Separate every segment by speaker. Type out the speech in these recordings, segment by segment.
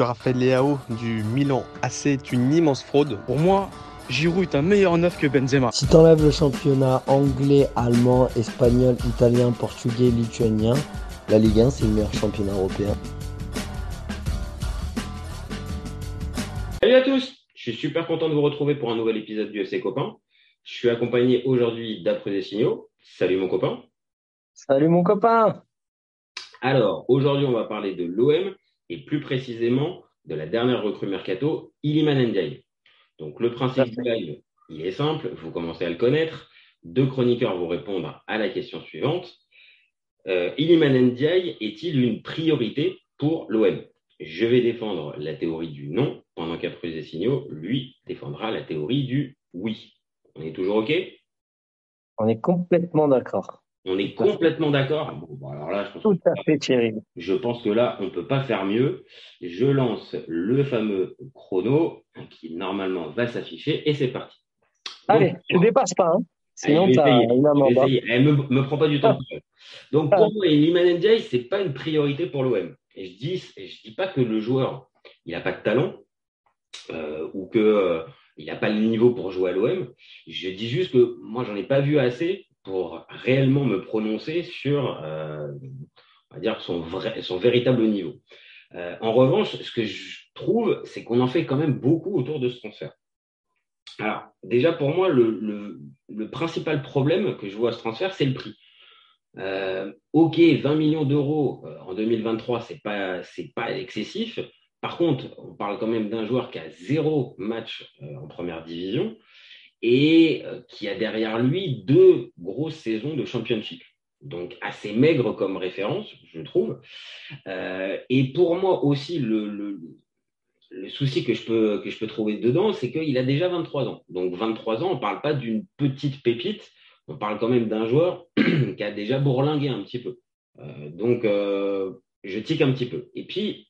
Speaker 1: Raphaël Leao du Milan AC est une immense fraude.
Speaker 2: Pour moi, Giroud est un meilleur neuf que Benzema.
Speaker 3: Si t'enlèves le championnat anglais, allemand, espagnol, italien, portugais, lituanien, la Ligue 1 c'est le meilleur championnat européen.
Speaker 4: Salut à tous, je suis super content de vous retrouver pour un nouvel épisode du FC Copain. Je suis accompagné aujourd'hui d'Après des signaux. Salut mon copain.
Speaker 3: Salut mon copain.
Speaker 4: Alors, aujourd'hui on va parler de l'OM et plus précisément de la dernière recrue mercato, Iliman Ndiaye. Donc le principe du live, il est simple, vous commencez à le connaître. Deux chroniqueurs vont répondre à la question suivante. Euh, Iliman Ndiaye est-il une priorité pour l'OM Je vais défendre la théorie du non, pendant qu'après des signaux, lui défendra la théorie du oui. On est toujours OK?
Speaker 3: On est complètement d'accord.
Speaker 4: On est complètement d'accord. Bon, alors là, je pense
Speaker 3: Tout à fait, Thierry.
Speaker 4: Je pense que là, on ne peut pas faire mieux. Je lance le fameux chrono qui normalement va s'afficher et c'est parti.
Speaker 3: Allez, tu ne dépasses pas. Hein. Sinon, tu as une amende.
Speaker 4: Elle me, me prend pas du temps. Donc, pour moi, Liman Ndiaye, ce n'est pas une priorité pour l'OM. Et je dis, je dis pas que le joueur, il n'a pas de talent euh, ou qu'il euh, n'a pas le niveau pour jouer à l'OM. Je dis juste que moi, j'en ai pas vu assez réellement me prononcer sur, euh, dire, son, vrai, son véritable niveau. Euh, en revanche, ce que je trouve, c'est qu'on en fait quand même beaucoup autour de ce transfert. Alors, déjà pour moi, le, principal problème que je vois à ce transfert, c'est le prix. Euh, ok, 20 millions d'euros en 2023, c'est pas c'est pas excessif. Par contre, on parle quand même d'un joueur qui a zéro match en première division et euh, qui a derrière lui deux grosses saisons de championship. Donc assez maigre comme référence, je trouve. Euh, et pour moi aussi, le, souci que je peux, que je peux trouver dedans, c'est qu'il a déjà 23 ans. Donc 23 ans, on ne parle pas d'une petite pépite, on parle quand même d'un joueur qui a déjà bourlingué un petit peu. Euh, donc je tique un petit peu. Et puis,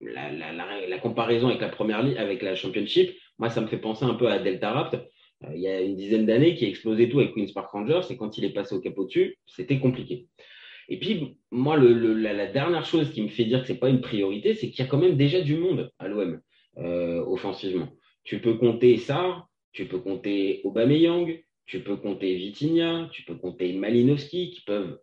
Speaker 4: la, la comparaison avec la première ligue, avec la championship, moi, ça me fait penser un peu à Delta Rapt. Euh, il y a une dizaine d'années, qui a explosé tout avec Queen's Park Rangers, et quand il est passé au capot dessus, c'était compliqué. Et puis, moi, la, dernière chose qui me fait dire que c'est pas une priorité, c'est qu'il y a quand même déjà du monde à l'OM euh, offensivement. Tu peux compter Sarr, tu peux compter Aubameyang, tu peux compter Vitinha, tu peux compter Malinowski, qui peuvent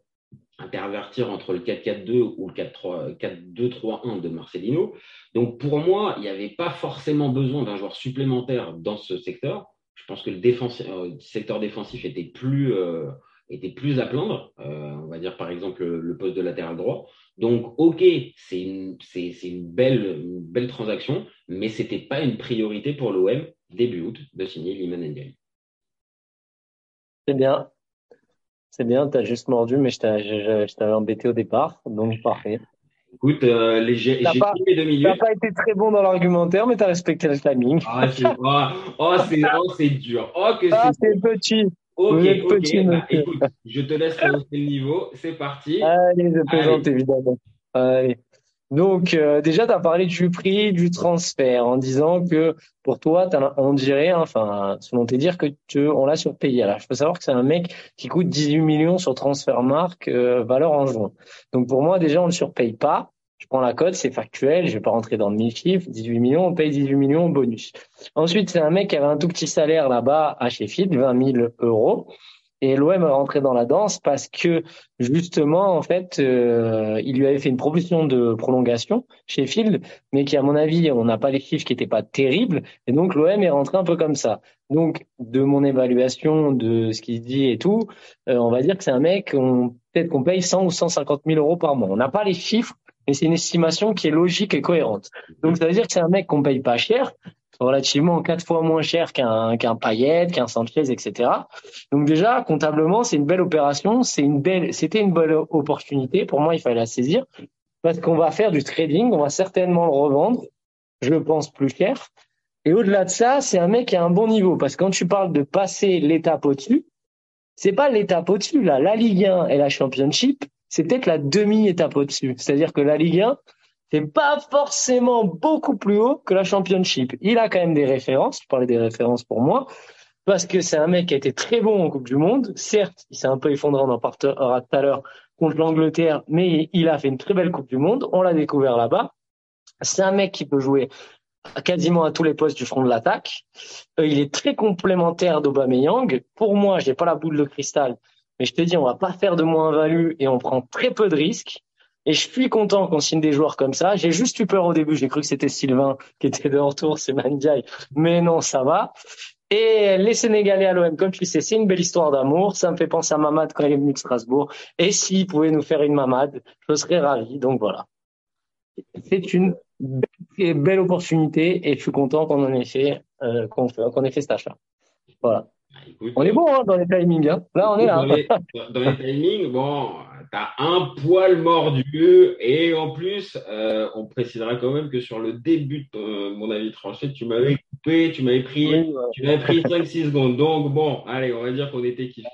Speaker 4: intervertir entre le 4-4-2 ou le 4-2-3-1 de Marcelino. Donc pour moi, il n'y avait pas forcément besoin d'un joueur supplémentaire dans ce secteur. Je pense que le euh, secteur défensif était plus, euh, était plus à plaindre. Euh, on va dire par exemple le, poste de latéral droit. Donc ok, c'est une, une, belle, belle transaction, mais ce n'était pas une priorité pour l'OM début août de signer Liman Ndiaye.
Speaker 3: C'est bien. C'est bien, tu as juste mordu, mais je t'avais embêté au départ, donc parfait.
Speaker 4: Écoute, euh, les j'ai deux milieux.
Speaker 3: T'as pas été très bon dans l'argumentaire, mais tu as respecté le timing.
Speaker 4: Ah, c'est oh, oh, c'est oh, dur. Oh, que
Speaker 3: ah, c'est petit.
Speaker 4: Ok,
Speaker 3: petit,
Speaker 4: Bah, écoute, je te laisse relancer le niveau. C'est parti.
Speaker 3: Allez, je plaisante
Speaker 4: Allez.
Speaker 3: évidemment. Allez. Donc, euh, déjà, tu as parlé du prix du transfert en disant que pour toi, on dirait, hein, enfin, selon tes dires, que tu, on l'a surpayé. Alors, je peux savoir que c'est un mec qui coûte 18 millions sur Transfermarkt, euh, valeur en juin. Donc, pour moi, déjà, on le surpaye pas. Je prends la cote, c'est factuel, je vais pas rentrer dans le mille chiffres. 18 millions, on paye 18 millions bonus. Ensuite, c'est un mec qui avait un tout petit salaire là-bas à Sheffield, 20 000 euros. Et l'OM est rentré dans la danse parce que justement, en fait, euh, il lui avait fait une proposition de prolongation chez Field, mais qui, à mon avis, on n'a pas les chiffres qui n'étaient pas terribles. Et donc, l'OM est rentré un peu comme ça. Donc, de mon évaluation de ce qu'il dit et tout, euh, on va dire que c'est un mec, peut-être qu'on paye 100 ou 150 000 euros par mois. On n'a pas les chiffres, mais c'est une estimation qui est logique et cohérente. Donc, ça veut dire que c'est un mec qu'on paye pas cher, relativement quatre fois moins cher qu'un qu'un Payet, qu'un Sanchez, etc. Donc déjà, comptablement, c'est une belle opération, c'est une belle, c'était une belle opportunité. Pour moi, il fallait la saisir parce qu'on va faire du trading, on va certainement le revendre, je pense plus cher. Et au-delà de ça, c'est un mec qui un bon niveau parce que quand tu parles de passer l'étape au-dessus, c'est pas l'étape au-dessus là. La Ligue 1 et la Championship, c'est peut-être la demi-étape au-dessus. C'est-à-dire que la Ligue 1, c'est pas forcément beaucoup plus haut que la Championship. Il a quand même des références. Je parlais des références pour moi parce que c'est un mec qui a été très bon en Coupe du Monde. Certes, il s'est un peu effondré, on en parlera tout à l'heure, contre l'Angleterre, mais il a fait une très belle Coupe du Monde. On l'a découvert là-bas. C'est un mec qui peut jouer quasiment à tous les postes du front de l'attaque. Euh, il est très complémentaire d'Aubameyang. Pour moi, j'ai pas la boule de cristal, mais je te dis, on va pas faire de moins-value et on prend très peu de risques. Et je suis content qu'on signe des joueurs comme ça. J'ai juste eu peur au début. J'ai cru que c'était Sylvain qui était de retour, c'est Mandiaï. Mais non, ça va. Et les Sénégalais à l'OM, comme tu sais, c'est une belle histoire d'amour. Ça me fait penser à Mamad quand il est venu de Strasbourg. Et s'il pouvait nous faire une Mamad, je serais ravi. Donc voilà. C'est une belle, opportunité et je suis content qu'on en ait fait, euh, qu'on ait fait cet achat. Voilà. Ah, on est bon hein, dans les timings. Hein. Là, on est là.
Speaker 4: Dans les, dans les timings, bon, t'as un poil mordu et en plus, euh, on précisera quand même que sur le début de mon avis tranché, tu m'avais coupé, tu m'avais pris, tu m'avais pris 5-6 secondes. Donc bon, allez, on va dire qu'on était kiffé.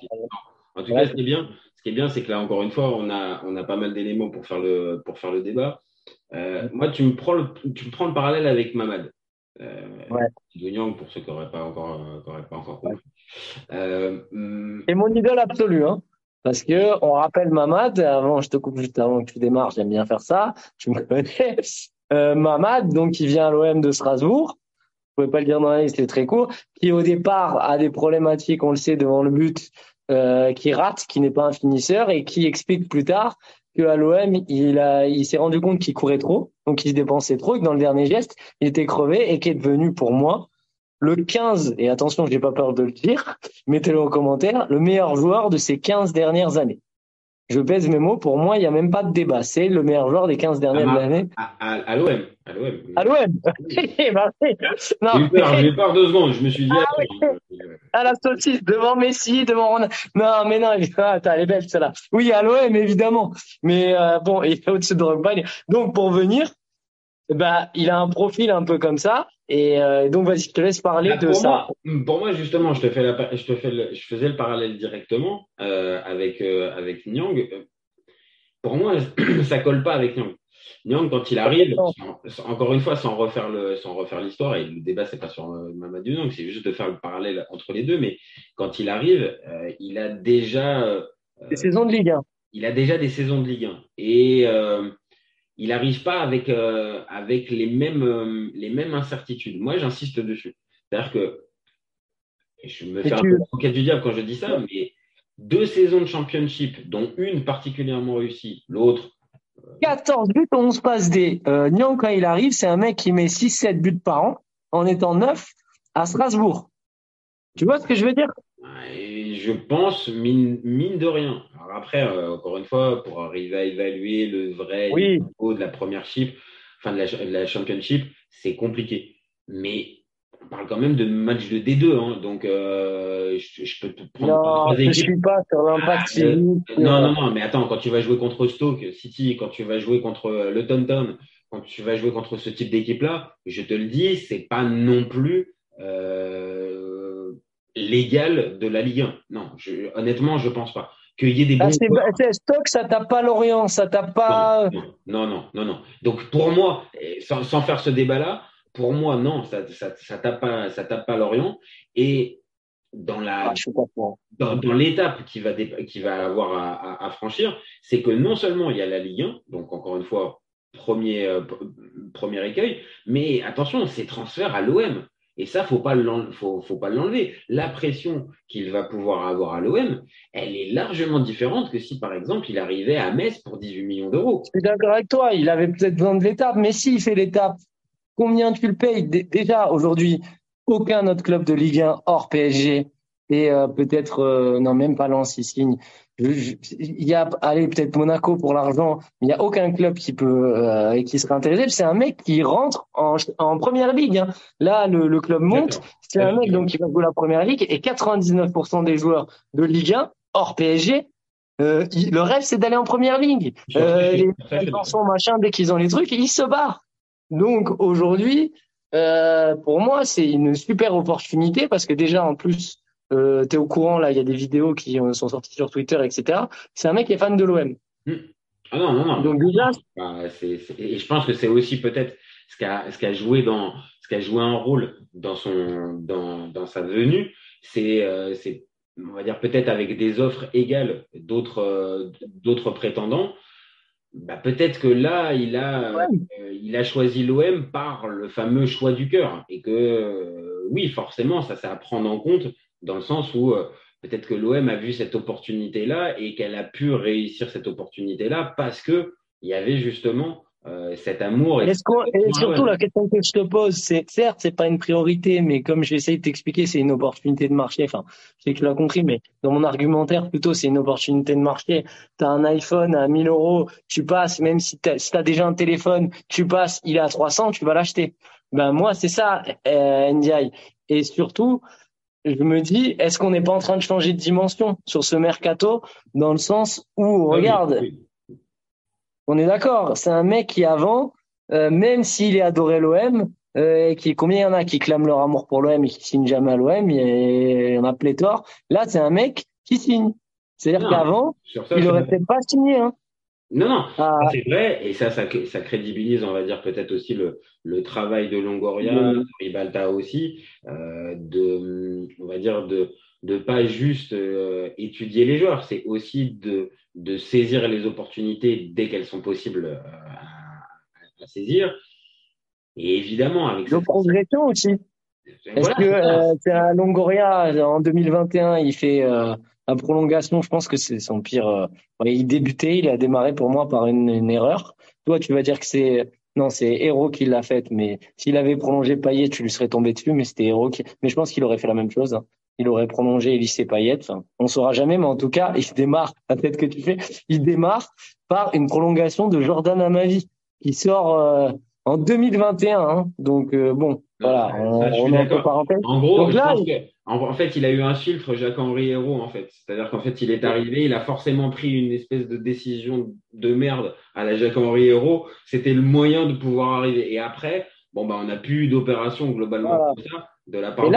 Speaker 4: En tout cas, ce qui est bien, ce qui est bien, c'est que là, encore une fois, on a, on a pas mal d'éléments pour faire le, pour faire le débat. Euh, moi, tu me prends le, tu me prends le parallèle avec Mamad. Euh, ouais. pour ceux qui n'auraient pas encore, euh, pas encore compris.
Speaker 3: Euh, hum, c'est mon idole absolue, hein. Parce que on rappelle Mamad, avant, je te coupe juste avant que tu démarres, j'aime bien faire ça, tu me connais. Euh, Mamad, donc qui vient à l'OM de Strasbourg, je pouvais pas le dire dans la liste, c'est très court, qui au départ a des problématiques, on le sait, devant le but, euh, qui rate, qui n'est pas un finisseur et qui explique plus tard qu'à l'OM, il il s'est rendu compte qu'il courait trop, donc il se dépensait trop, et que dans le dernier geste, il était crevé et qui est devenu pour moi le 15, et attention, je n'ai pas peur de le dire, mettez-le en commentaire, le meilleur joueur de ces 15 dernières années. Je pèse mes mots, pour moi, il n'y a même pas de débat. C'est le meilleur joueur des 15 dernières ah, années.
Speaker 4: À l'OM. À l'OM.
Speaker 3: À l'OM.
Speaker 4: J'ai eu peur, j'ai peur deux secondes. Je me suis dit. Ah,
Speaker 3: À la saucisse, devant Messi, devant Non, mais non, attends, elle est belle, celle-là. Oui, à l'OM, évidemment. Mais euh, bon, il est au-dessus de Drogba. Donc, pour venir, bah, il a un profil un peu comme ça. Et euh, donc, vas-y, je te laisse parler bah, de ça.
Speaker 4: pour moi, justement, je te fais la, je te fais le, je faisais le parallèle directement euh, avec euh, avec Nyang. Pour moi, ça colle pas avec Nyang. Nyang, quand il arrive, encore une fois, sans refaire le, sans refaire l'histoire, et le débat c'est pas sur Mamadou Nyang, c'est juste de faire le parallèle entre les deux. Mais quand il arrive, il a déjà
Speaker 3: des saisons de Ligue 1.
Speaker 4: Il a déjà des saisons de Ligue 1 et il n'arrive pas avec, euh, avec les, mêmes, euh, les mêmes incertitudes. Moi, j'insiste dessus. C'est-à-dire que je me fais un peu le du diable quand je dis ça, mais deux saisons de championship, dont une particulièrement réussie, l'autre.
Speaker 3: 14 euh, buts, 11 passes D. Euh, Nyan, quand il arrive, c'est un mec qui met 6-7 buts par an en étant neuf à Strasbourg. Tu vois ce que je veux dire?
Speaker 4: Je pense, mine, mine de rien, après, euh, encore une fois, pour arriver à évaluer le vrai niveau de la première chip, enfin de la, championship, c'est compliqué. Mais on parle quand même de match de D2, hein, donc euh, je, peux te
Speaker 3: prendre. Non, je ne suis pas sur l'impact
Speaker 4: ah, euh, Non, non, non, mais attends, quand tu vas jouer contre Stoke City, quand tu vas jouer contre le Tonton, quand tu vas jouer contre ce type d'équipe-là, je te le dis, c'est pas non plus légal de la Ligue 1. Non, je, honnêtement, je pense pas qu'il y ait des
Speaker 3: ah, bons. stock, ça tape pas Lorient, ça tape pas.
Speaker 4: Non, non, non, non. Donc pour moi, sans, sans faire ce débat-là, pour moi, non, ça, ça, ça tape pas, ça tape pas Lorient. Et dans la, ah, dans, dans l'étape qui va, qui va avoir à, à, à franchir, c'est que non seulement il y a la Ligue 1, donc encore une fois, premier, euh, premier écueil, mais attention, c'est transfert à l'OM. Et ça, faut pas faut, faut pas l'enlever. La pression qu'il va pouvoir avoir à l'OM, elle est largement différente que si, par exemple, il arrivait à Metz pour 18 millions d'euros.
Speaker 3: Je suis d'accord avec toi. Il avait peut-être besoin de l'étape, mais s'il fait l'étape, combien tu le payes? Déjà, aujourd'hui, aucun autre club de Ligue 1 hors PSG et euh, peut-être, euh, non, même pas Lens, il signe il y a, allez, peut-être Monaco pour l'argent, mais il n'y a aucun club qui peut euh, qui serait intéressé. C'est un mec qui rentre en, en première ligue. Hein. Là, le, le, club monte. C'est un mec donc qui va jouer la première ligue et 99% des joueurs de Ligue 1 hors PSG. Euh, le rêve, c'est d'aller en première ligue. Euh, les chansons, machin, dès qu'ils ont les trucs, ils se barrent. Donc aujourd'hui, euh, pour moi, c'est une super opportunité parce que déjà, en plus, euh, t'es au courant là, il y a des vidéos qui sont sorties sur Twitter, etc. C'est un mec qui est fan de l'OM.
Speaker 4: Hmm. Ah non, non, non. Donc déjà, et je pense que c'est aussi peut-être ce qui a, ce qui a joué dans, ce qui a joué un rôle dans son, dans, dans sa venue, c'est, euh, c'est, on va dire peut-être avec des offres égales d'autres, euh, d'autres prétendants. bah, peut-être que là, il a, euh, il a choisi l'OM par le fameux choix du cœur. Et que, euh, oui, forcément, ça, c'est à prendre en compte dans le sens où euh, peut-être que l'OM a vu cette opportunité-là et qu'elle a pu réussir cette opportunité-là parce que il y avait justement euh, cet amour.
Speaker 3: Et, surtout, la question que je te pose, c'est certes, c'est pas une priorité, mais comme j'essaye de t'expliquer, c'est une opportunité de marché. Enfin, je sais que tu l'as compris, mais dans mon argumentaire, plutôt, c'est une opportunité de marché. Tu as un iPhone à 1000 euros, tu passes, même si tu as, déjà un téléphone, tu passes, il est à 300, tu vas l'acheter. Ben moi, c'est ça, euh, NDI. Et surtout, je me dis, est-ce qu'on n'est pas en train de changer de dimension sur ce mercato, dans le sens où, regarde, on est d'accord. C'est un mec qui avant, euh, même s'il est adoré l'OM, euh, qui combien il y en a qui clament leur amour pour l'OM et qui signent jamais à l'OM, il y en a pléthore. Là, c'est un mec qui signe. C'est-à-dire qu'avant, il aurait peut-être pas signé. Hein.
Speaker 4: Non, non, ah. c'est vrai, et ça, ça, ça, crédibilise, on va dire, peut-être aussi le, le travail de Longoria, de Ribalta aussi, euh, de, on va dire, de, de pas juste euh, étudier les joueurs, c'est aussi de, de saisir les opportunités dès qu'elles sont possibles euh, à, saisir. Et évidemment, avec
Speaker 3: nos progression aussi. Est-ce que un Longoria en 2021, il fait la prolongation. Je pense que c'est son pire. il débutait, il a démarré pour moi par une, une erreur. Toi, tu vas dire que c'est non, c'est Héros qui l'a faite, mais s'il avait prolongé Payet, tu lui serais tombé dessus, mais c'était Héros qui. Mais je pense qu'il aurait fait la même chose. Hein il aurait prolongé lycée Payet. Enfin, on saura jamais, mais en tout cas, il démarre, la tête que tu fais, il démarre par une prolongation de Jordan Amavi, qui sort euh, en 2021. Hein. Donc euh, bon, voilà, on, on est parenthèse.
Speaker 4: En gros, je pense que, en, fait, il a eu un filtre Jacques-Henri Hérault, en fait. C'est-à-dire qu'en fait, il est arrivé, il a forcément pris une espèce de décision de merde à la Jacques-Henri Hérault. C'était le moyen de pouvoir arriver. Et après, bon, bah, on n'a plus eu d'opération globalement ça, de la part de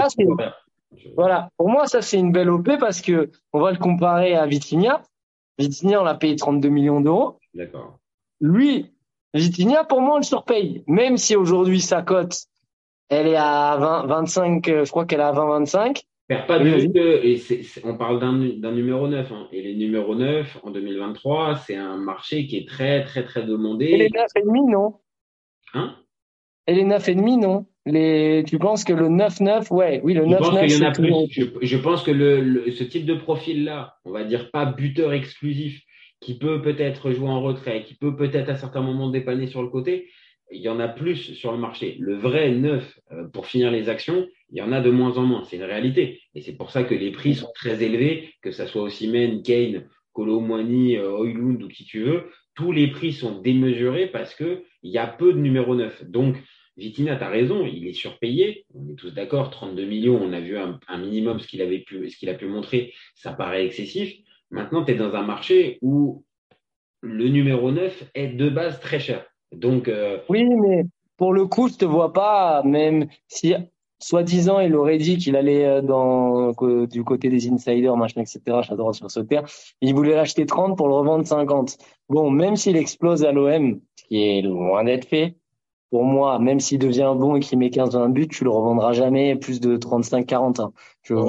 Speaker 3: voilà. Pour moi, ça, c'est une belle OP parce que on va le comparer à Vitinha. Vitinha, on l'a payé 32 millions d'euros.
Speaker 4: D'accord.
Speaker 3: Lui, Vitinha, pour moi, on le surpaye. Même si aujourd'hui, sa cote, elle est à 20, 25, euh, je crois qu'elle est à 20, 25.
Speaker 4: pas de on parle d'un numéro 9, hein. et les numéros 9 en 2023, c'est un marché qui est très, très, très demandé. Et
Speaker 3: les 9,5, non?
Speaker 4: Hein?
Speaker 3: Et les 9,5, non? Les, tu penses que le 9-9, ouais, oui, le 9-9.
Speaker 4: Je, je, pense que le, ce type de profil-là, on va dire pas buteur exclusif, qui peut peut-être jouer en retrait, qui peut peut-être à certains moments dépanner sur le côté, il y en a plus sur le marché. Le vrai 9 euh, pour finir les actions, il y en a de moins en moins. C'est une réalité. Et c'est pour ça que les prix sont très élevés, que ça soit Osimhen, Kane, Kolo Moini, euh, Oilund ou qui tu veux. Tous les prix sont démesurés parce que il y a peu de numéro 9. Donc, Vitina, tu as raison, il est surpayé. On est tous d'accord, 32 millions, on a vu un, minimum ce qu'il avait pu, ce qu'il a pu montrer, ça paraît excessif. Maintenant, tu es dans un marché où le numéro 9 est de base très cher. Donc, euh,
Speaker 3: Oui, mais pour le coup, je te vois pas, même si soi-disant il aurait dit qu'il allait euh, dans du côté des insiders, machin, etc. J'adore sur ce terre. Il voulait l'acheter 30 pour le revendre 50. Bon, même s'il explose à l'OM, ce qui est loin d'être fait, pour moi, même s'il devient bon et qu'il met 15-20 buts, tu le revendras jamais plus de 35-40. Hein.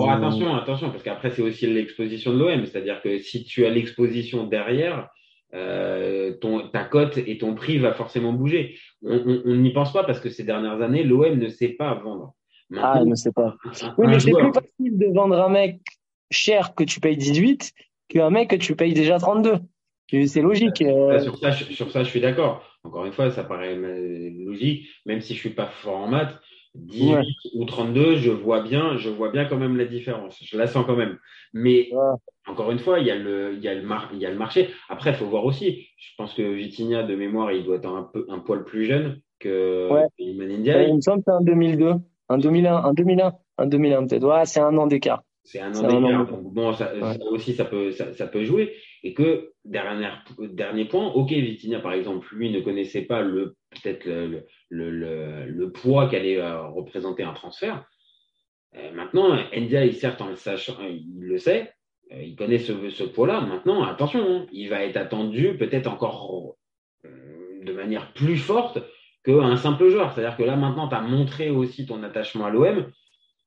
Speaker 4: attention, attention, parce qu'après, c'est aussi l'exposition de l'OM. C'est-à-dire que si tu as l'exposition derrière, euh, ton, ta cote et ton prix va forcément bouger. On n'y pense pas parce que ces dernières années, l'OM ne sait pas vendre.
Speaker 3: ah, il ne sait pas. oui, mais c'est plus facile de vendre un mec cher que tu payes 18 qu'un mec que tu payes déjà 32. C'est logique.
Speaker 4: Euh. Sur, ça, sur ça, je suis d'accord. Encore une fois, ça paraît logique, même si je suis pas fort en maths. 18 ou 32, je vois bien, je vois bien quand même la différence. Je la sens quand même. Mais encore une fois, il y a le, il y a le, il y a le marché. Après, il faut voir aussi. Je pense que Vitinha, de mémoire, il doit être un peu, un poil plus jeune que
Speaker 3: ouais. Il me semble que c'est un 2002, un 2001, un 2001, un 2001 peut-être. Ouais, c'est un an d'écart.
Speaker 4: C'est un an d'écart. Bon, ça, aussi, ça peut, ça, ça peut jouer et que dernier, dernier point, ok, Vitinha par exemple, lui ne connaissait pas le peut-être le, le, le, le, poids qu'allait euh, représenter un transfert. Euh, maintenant, Ndia, certes, en le sachant, il le sait, il connaît ce, ce poids-là. Maintenant, attention, hein, il va être attendu peut-être encore de manière plus forte qu'un simple joueur. C'est-à-dire que là, maintenant, tu as montré aussi ton attachement à l'OM.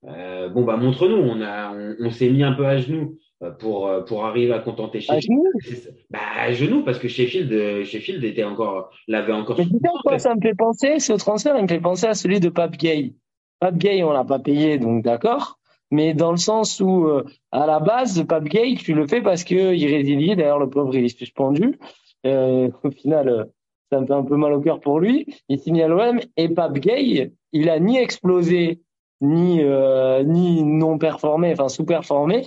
Speaker 4: bon, bah, montre-nous. On, a, on, on s'est mis un peu à genoux pour, pour arriver à contenter
Speaker 3: À
Speaker 4: Sheffield.
Speaker 3: genoux?
Speaker 4: Bah, à genoux, parce que Sheffield, euh, Sheffield était encore, l'avait encore.
Speaker 3: Mais à quoi ça me fait penser, ce transfert, il me fait penser à celui de Pape Gay. Pape Gay, on l'a pas payé, donc d'accord. Mais dans le sens où, euh, à la base, Pape Gay, tu le fais parce que il résilie. D'ailleurs, le pauvre, il est suspendu. Euh, au final, euh, ça me fait un peu mal au cœur pour lui. Il signe à l'OM et Pape Gay, il a ni explosé, ni, euh, ni non performé, enfin sous-performé.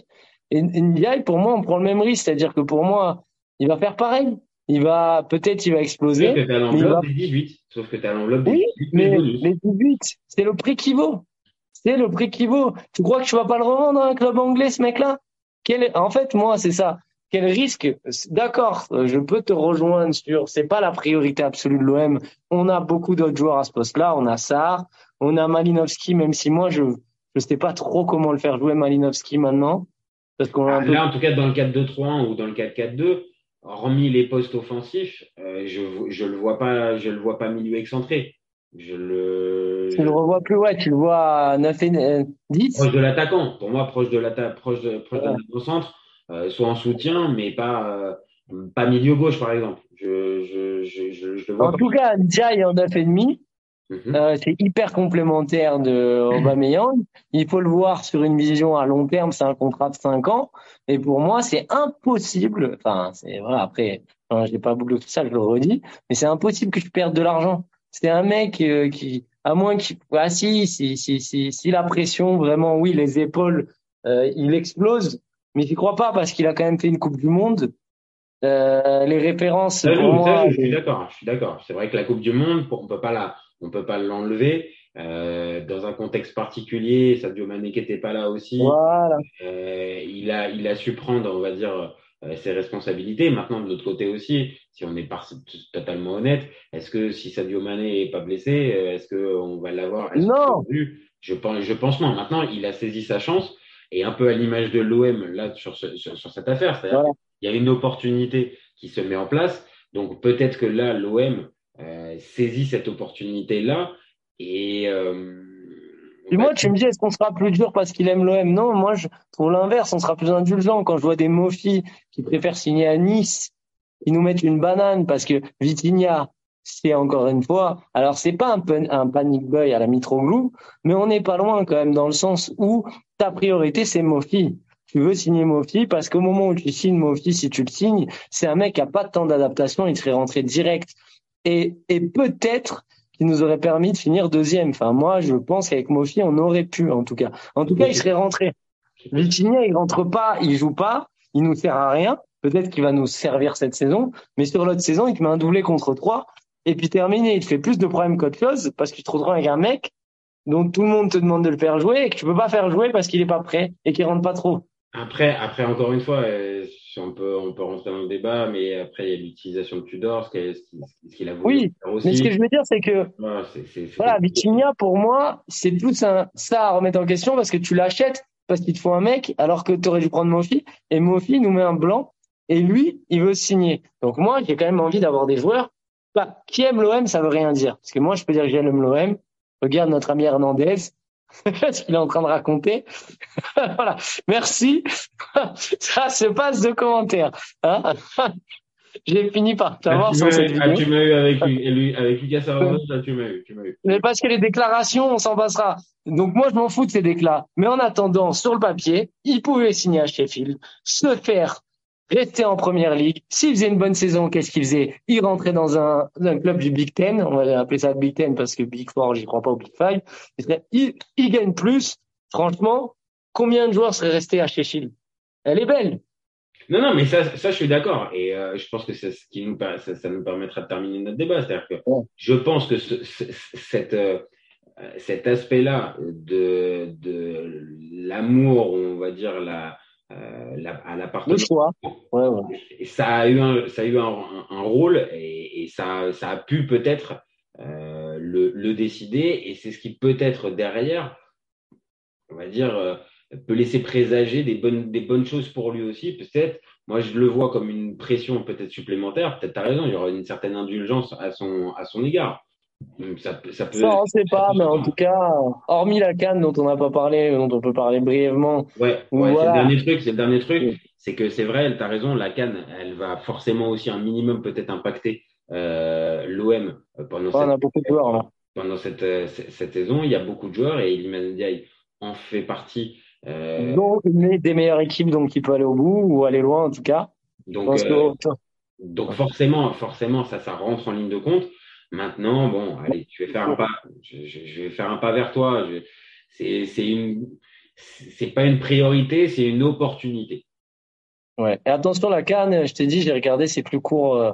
Speaker 3: Et Ndiaye, pour moi, on prend le même risque. C'est-à-dire que pour moi, il va faire pareil. Il va, peut-être, il va exploser.
Speaker 4: Sauf que t'as
Speaker 3: il
Speaker 4: l'enveloppe
Speaker 3: va-
Speaker 4: des 18. Sauf que t'as l'enveloppe des
Speaker 3: Oui,
Speaker 4: 18
Speaker 3: Mais
Speaker 4: plus bonus.
Speaker 3: les 18, c'est le prix qui vaut. C'est le prix qui vaut. Tu crois que tu vas pas le revendre à un club anglais, ce mec-là? Quel En fait, moi, c'est ça. Quel risque? D'accord, euh, je peux te rejoindre sur. C'est pas la priorité absolue de l'OM. On a beaucoup d'autres joueurs à ce poste-là. On a Sarr, on a Malinowski, même si moi, je je sais pas trop comment le faire jouer Malinowski maintenant, parce qu'on a un peu.
Speaker 4: Là, en tout cas, dans le 4-2-3-1 ou dans le 4-4-2, hormis les postes offensifs, euh, je je le vois pas, je le vois pas milieu excentré. Je le
Speaker 3: Tu le revois plus, ouais, tu le vois à 9 et euh, 10.
Speaker 4: proche de l'attaquant. Pour moi, proche de l'attaque, proche de proche
Speaker 3: Ouais.
Speaker 4: centre, euh, soit en soutien, mais pas euh, pas milieu gauche par exemple. Je je je je, je le vois
Speaker 3: En
Speaker 4: pas.
Speaker 3: tout cas, Ndiaye en 9 et demi.
Speaker 4: Mhm.
Speaker 3: Euh, c'est hyper complémentaire de Aubameyang. Il faut le voir sur une vision à long terme. C'est un contrat de 5 ans. Et pour moi, c'est impossible. Enfin, c'est voilà. Après, hein, j'ai pas bouclé tout ça, je le redis. Mais c'est impossible que je perde de l'argent. C'est un mec euh, qui, à moins qu'il, ah si, si, si, si, si la pression vraiment, oui, les épaules, euh, il explose. Mais j'y crois pas parce qu'il a quand même fait une Coupe du Monde. Euh, les références,
Speaker 4: Ça ça joue, je suis d'accord, je suis d'accord. C'est vrai que la Coupe du Monde, on peut pas la, on peut pas l'enlever. Euh, dans un contexte particulier, Sadio Mané qui était pas là aussi,
Speaker 3: voilà.
Speaker 4: euh, il a, il a su prendre, on va dire, ses responsabilités. Maintenant, de l'autre côté aussi, si on est par- totalement honnête, est-ce que si Sadio Mané est pas blessé, euh, est-ce que on va l'avoir?
Speaker 3: Non.
Speaker 4: Je pense, je pense non. Maintenant, il a saisi sa chance et un peu à l'image de l'OM là sur, ce- sur, sur cette affaire, c'est-à-dire
Speaker 3: Voilà.
Speaker 4: il y a une opportunité qui se met en place. Donc peut-être que là, l'OM euh, saisit cette opportunité-là et euh, On
Speaker 3: moi, tu me dis, est-ce qu'on sera plus dur parce qu'il aime l'OM Non, moi, je trouve l'inverse. On sera plus indulgent quand je vois des Mofi qui préfèrent signer à Nice, qui nous mettent une banane parce que Vitinha, c'est encore une fois. Alors, c'est pas un, un panic boy à la Mitroglou, mais on n'est pas loin quand même dans le sens où ta priorité, c'est Mofi. Tu veux signer Mofi parce qu'au moment où tu signes Mofi, si tu le signes, c'est un mec qui a pas de temps d'adaptation, il serait rentré direct. Et, et peut-être qui nous aurait permis de finir deuxième. Enfin, moi, je pense qu'avec Mofi, on aurait pu, en tout cas. En tout cas, il serait rentré. Vitinha, il rentre pas, il joue pas, il nous sert à rien. Peut-être qu'il va nous servir cette saison, mais sur l'autre saison, il te met un doublé contre trois, et puis terminé, il te fait plus de problèmes qu'autre chose, parce que tu te retrouves avec un mec dont tout le monde te demande de le faire jouer, et que tu peux pas faire jouer parce qu'il est pas prêt, et qu'il rentre pas trop.
Speaker 4: Après, après encore une fois, euh, si on peut, on peut rentrer dans le débat, mais après il y a l'utilisation de Tudor, ce qu'il a voulu
Speaker 3: Oui,
Speaker 4: faire aussi.
Speaker 3: Mais ce que je veux dire, c'est que
Speaker 4: Voilà,
Speaker 3: Vitinha, pour moi, c'est plus un, ça à remettre en question parce que tu l'achètes parce qu'il te faut un mec, alors que tu aurais dû prendre Mofi. Et Mofi nous met un blanc et lui, il veut signer. Donc moi, j'ai quand même envie d'avoir des joueurs. Bah, qui aime l'OM, ça veut rien dire. Parce que moi, je peux dire que j'aime l'OM. Regarde notre ami Hernandez. ce qu'il est en train de raconter. voilà. Merci. ça se passe de commentaires. Hein j'ai fini par
Speaker 4: Ah,
Speaker 3: t'avoir sur
Speaker 4: m'as
Speaker 3: cette
Speaker 4: ah,
Speaker 3: vidéo.
Speaker 4: tu m'as eu avec, lui- avec Lucas là, tu m'as eu, tu m'as eu.
Speaker 3: Mais parce que les déclarations, on s'en passera. Donc moi, je m'en fous de ces déclats. Mais en attendant, sur le papier, il pouvait signer à Sheffield, se faire rester en première ligue. S'il faisait une bonne saison, qu'est-ce qu'il faisait Il rentrait dans un, un club du Big Ten. On va appeler ça Big Ten parce que Big Four, j'y crois pas au Big Five. Il, serait- il, il gagne plus. Franchement, combien de joueurs seraient restés à Sheffield Elle est belle.
Speaker 4: Non, non, mais ça, ça, je suis d'accord. Et euh, je pense que c'est ce qui nous, ça, ça nous permettra de terminer notre débat. C'est-à-dire que
Speaker 3: Ouais.
Speaker 4: je pense que ce, ce- cette, euh, euh, cet aspect-là de, de l'amour, on va dire, la, euh, la, à
Speaker 3: Le
Speaker 4: l'appartenance,
Speaker 3: choix. Ouais, ouais.
Speaker 4: et ça a eu un, ça a eu un, un- un rôle et, et ça, ça a pu peut-être euh, le, le décider. Et c'est ce qui peut-être derrière, on va dire, euh, peut laisser présager des bonnes, des bonnes choses pour lui aussi. Peut-être, moi je le vois comme une pression peut-être supplémentaire. Peut-être tu as raison, il y aura une certaine indulgence à son, à son égard. Donc, Ça, peut- ça peut.
Speaker 3: Ça, on sait pas, mais en tout cas, hormis la canne dont on n'a pas parlé, dont on peut parler brièvement,
Speaker 4: Ouais,
Speaker 3: Ou
Speaker 4: ouais
Speaker 3: voilà.
Speaker 4: c'est le dernier truc, c'est le dernier truc. C'est que c'est vrai, tu as raison, la Cannes, elle va forcément aussi un minimum peut-être impacter euh, l'OM pendant,
Speaker 3: Ouais, on a
Speaker 4: cette,
Speaker 3: beaucoup de joueurs là.
Speaker 4: pendant cette, euh, cette, cette saison. Il y a beaucoup de joueurs et Iliman Ndiaye en fait partie. Euh,
Speaker 3: Donc, une des meilleures équipes donc, qui peut aller au bout ou aller loin en tout cas.
Speaker 4: Donc, euh,
Speaker 3: que-
Speaker 4: donc forcément, forcément, ça, ça rentre en ligne de compte. Maintenant, bon, allez, je vais faire un pas, je, je- je vais faire un pas vers toi. C'est, c'est une, c'est pas une priorité, c'est une opportunité.
Speaker 3: Ouais. Et attention, la Cannes, je t'ai dit, j'ai regardé, c'est plus court. euh,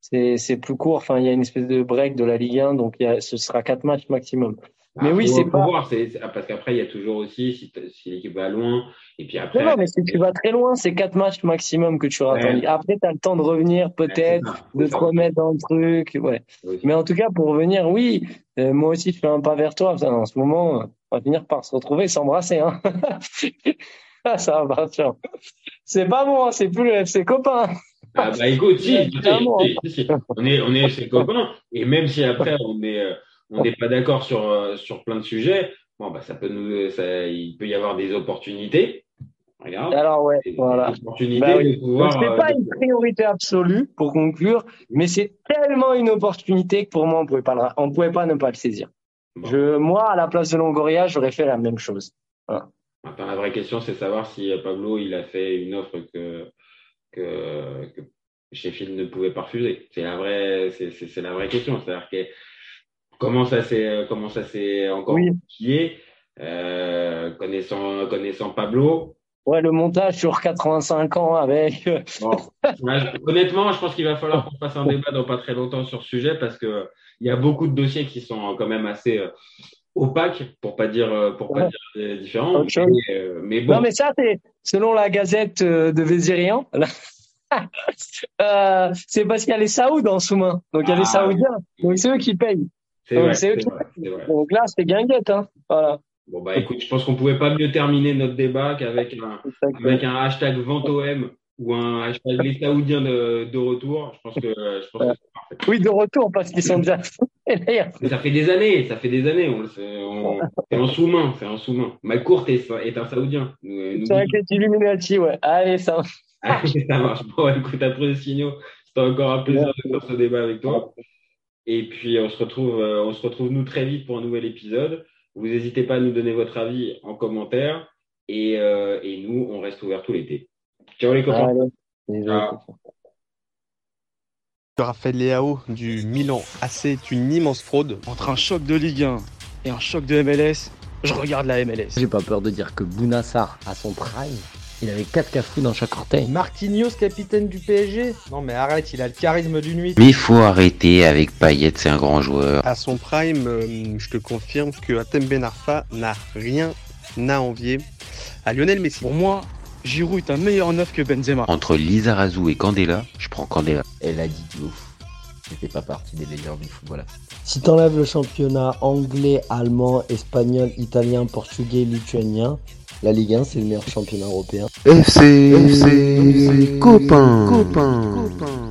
Speaker 3: c'est, c'est plus court. Enfin, il y a une espèce de break de la Ligue 1, donc il y a, ce sera quatre matchs maximum. Mais
Speaker 4: Ah,
Speaker 3: oui, c'est pas-
Speaker 4: voir, parce qu'après, il y a toujours aussi si, si l'équipe va loin, et puis après.
Speaker 3: Non, non, mais si tu vas très loin, c'est quatre matchs maximum que tu en
Speaker 4: Ouais.
Speaker 3: Après, tu as le temps de revenir peut-être,
Speaker 4: Ouais,
Speaker 3: de te remettre dans le truc. Ouais. Mais en tout cas, pour revenir, oui, euh, moi aussi, je fais un pas vers toi. En ce moment, euh, on va finir par se retrouver et s'embrasser. Hein. Ah, ça va partir. C'est pas hein, c'est plus le FC copain.
Speaker 4: Ah bah écoute, si, si, si, si, on est, on est ses copains, et même si après on est, euh, on n'est pas d'accord sur, euh, sur plein de sujets, bon bah ça peut nous, ça, il peut y avoir des opportunités. Regarde,
Speaker 3: Alors, ouais, voilà.
Speaker 4: des opportunités
Speaker 3: Bah oui.
Speaker 4: de pouvoir.
Speaker 3: Donc, c'est
Speaker 4: euh,
Speaker 3: pas une priorité absolue pour conclure, mais c'est tellement une opportunité que pour moi, on pouvait pas, le- on pouvait pas ne pas le saisir.
Speaker 4: bon.
Speaker 3: Je, moi, à la place de Longoria, j'aurais fait la même chose.
Speaker 4: Maintenant, la vraie question, c'est savoir si euh, Pablo il a fait une offre que, que, que Sheffield ne pouvait pas refuser. C'est la vraie, c'est la vraie question. C'est-à-dire que comment ça s'est, euh, comment ça s'est encore
Speaker 3: Oui.
Speaker 4: goupillé, euh, connaissant, connaissant Pablo?
Speaker 3: Ouais, le montage sur 85 ans avec. euh,
Speaker 4: Bon, honnêtement, je pense qu'il va falloir qu'on fasse un débat dans pas très longtemps sur ce sujet parce que il y a beaucoup de dossiers qui sont quand même assez opaques, pour pas dire, pour pas
Speaker 3: Ouais.
Speaker 4: dire différents. Mais, mais bon.
Speaker 3: Non, mais ça, c'est selon la gazette de Vézirian. euh, c'est parce qu'il y a les Saouds en sous-main. Donc, il y a les
Speaker 4: Ah,
Speaker 3: Saoudiens. Donc, c'est eux qui payent.
Speaker 4: C'est
Speaker 3: Donc,
Speaker 4: vrai,
Speaker 3: c'est eux
Speaker 4: c'est
Speaker 3: qui-
Speaker 4: vrai, c'est vrai.
Speaker 3: Donc là, c'est guinguette. Hein. Voilà.
Speaker 4: Bon, bah écoute, je pense qu'on pouvait pas mieux terminer notre débat qu'avec un, avec un hashtag VentoM ou un hashtag les Saoudiens de, de retour. Je pense que, je pense que c'est parfait.
Speaker 3: Oui, de retour parce qu'ils sont déjà.
Speaker 4: Ça fait des années, ça fait des années. On, on- c'est en sous-main, c'est en sous-main. Malcourt est, est un Saoudien. Nous,
Speaker 3: c'est avec les Illuminati, ouais. Allez, ça.
Speaker 4: Ah, ça marche. Bon, écoute, après le signaux, c'était encore un plaisir de faire ce débat avec toi. Et puis, on se retrouve, euh, on se retrouve nous très vite pour un nouvel épisode. Vous n'hésitez pas à nous donner votre avis en commentaire. Et, euh, et nous, on reste ouvert tout l'été. Ciao les copains.
Speaker 3: Allez.
Speaker 4: Ah.
Speaker 1: Raphaël Leao du Milan AC est une immense fraude.
Speaker 2: Entre un choc de Ligue 1 et un choc de MLS, je regarde la MLS.
Speaker 5: J'ai pas peur de dire que Bounassar, à son prime, il avait 4 cafous dans chaque orteil.
Speaker 6: Marquinhos, capitaine du PSG Non mais arrête, il a le charisme d'une nuit.
Speaker 7: Mais il faut arrêter avec Payet, c'est un grand joueur.
Speaker 1: À son prime, euh, je te confirme que Atem Ben Arfa n'a rien à envier à Lionel Messi.
Speaker 2: Pour moi, Giroud est un meilleur neuf que Benzema.
Speaker 7: Entre Lizarazu et Candela, je prends Candela.
Speaker 5: Elle a dit de ouf. C'était pas partie des meilleurs du football.
Speaker 6: Si t'enlèves le championnat anglais, allemand, espagnol, italien, portugais, lituanien, la Ligue 1 c'est le meilleur championnat européen.
Speaker 7: FC, FC, copain, copain.